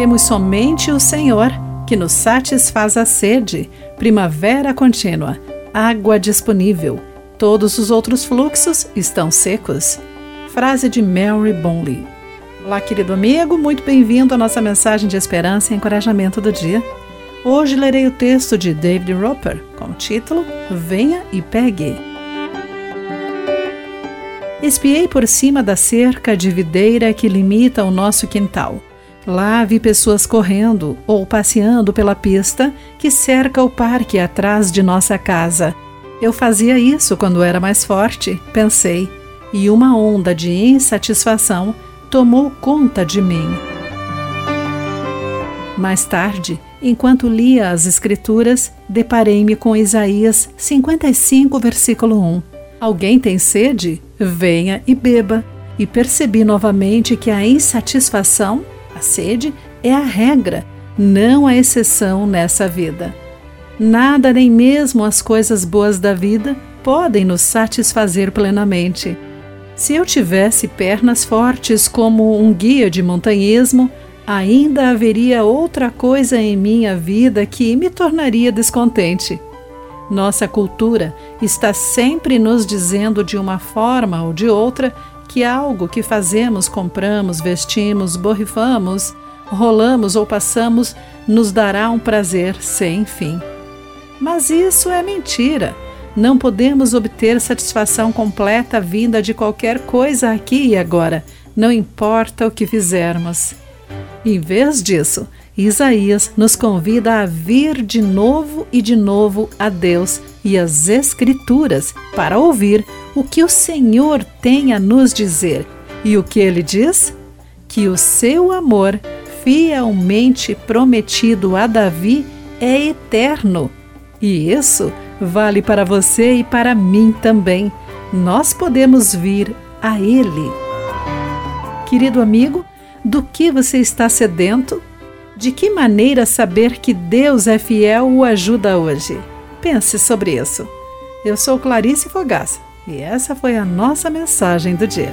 Temos somente o Senhor, que nos satisfaz a sede, primavera contínua, água disponível. Todos os outros fluxos estão secos. Frase de Mary Bonley. Olá, querido amigo, muito bem-vindo à nossa mensagem de esperança e encorajamento do dia. Hoje lerei o texto de David Roper com o título Venha e Pegue. Espiei por cima da cerca de videira que limita o nosso quintal. Lá vi pessoas correndo ou passeando pela pista que cerca o parque atrás de nossa casa. Eu fazia isso quando era mais forte, pensei, e uma onda de insatisfação tomou conta de mim. Mais tarde, enquanto lia as Escrituras, deparei-me com Isaías 55, versículo 1. Alguém tem sede? Venha e beba. E percebi novamente que a insatisfação, a sede, é a regra, não a exceção nessa vida. Nada, nem mesmo as coisas boas da vida, podem nos satisfazer plenamente. Se eu tivesse pernas fortes como um guia de montanhismo, ainda haveria outra coisa em minha vida que me tornaria descontente. Nossa cultura está sempre nos dizendo de uma forma ou de outra que algo que fazemos, compramos, vestimos, borrifamos, rolamos ou passamos nos dará um prazer sem fim. Mas isso é mentira. Não podemos obter satisfação completa vinda de qualquer coisa aqui e agora, não importa o que fizermos. Em vez disso, Isaías nos convida a vir de novo e de novo a Deus e as Escrituras para ouvir o que o Senhor tem a nos dizer. E o que ele diz? Que o seu amor, fielmente prometido a Davi, é eterno. E isso vale para você e para mim também. Nós podemos vir a Ele. Querido amigo, do que você está sedento? De que maneira saber que Deus é fiel o ajuda hoje? Pense sobre isso. Eu sou Clarice Fogaça e essa foi a nossa mensagem do dia.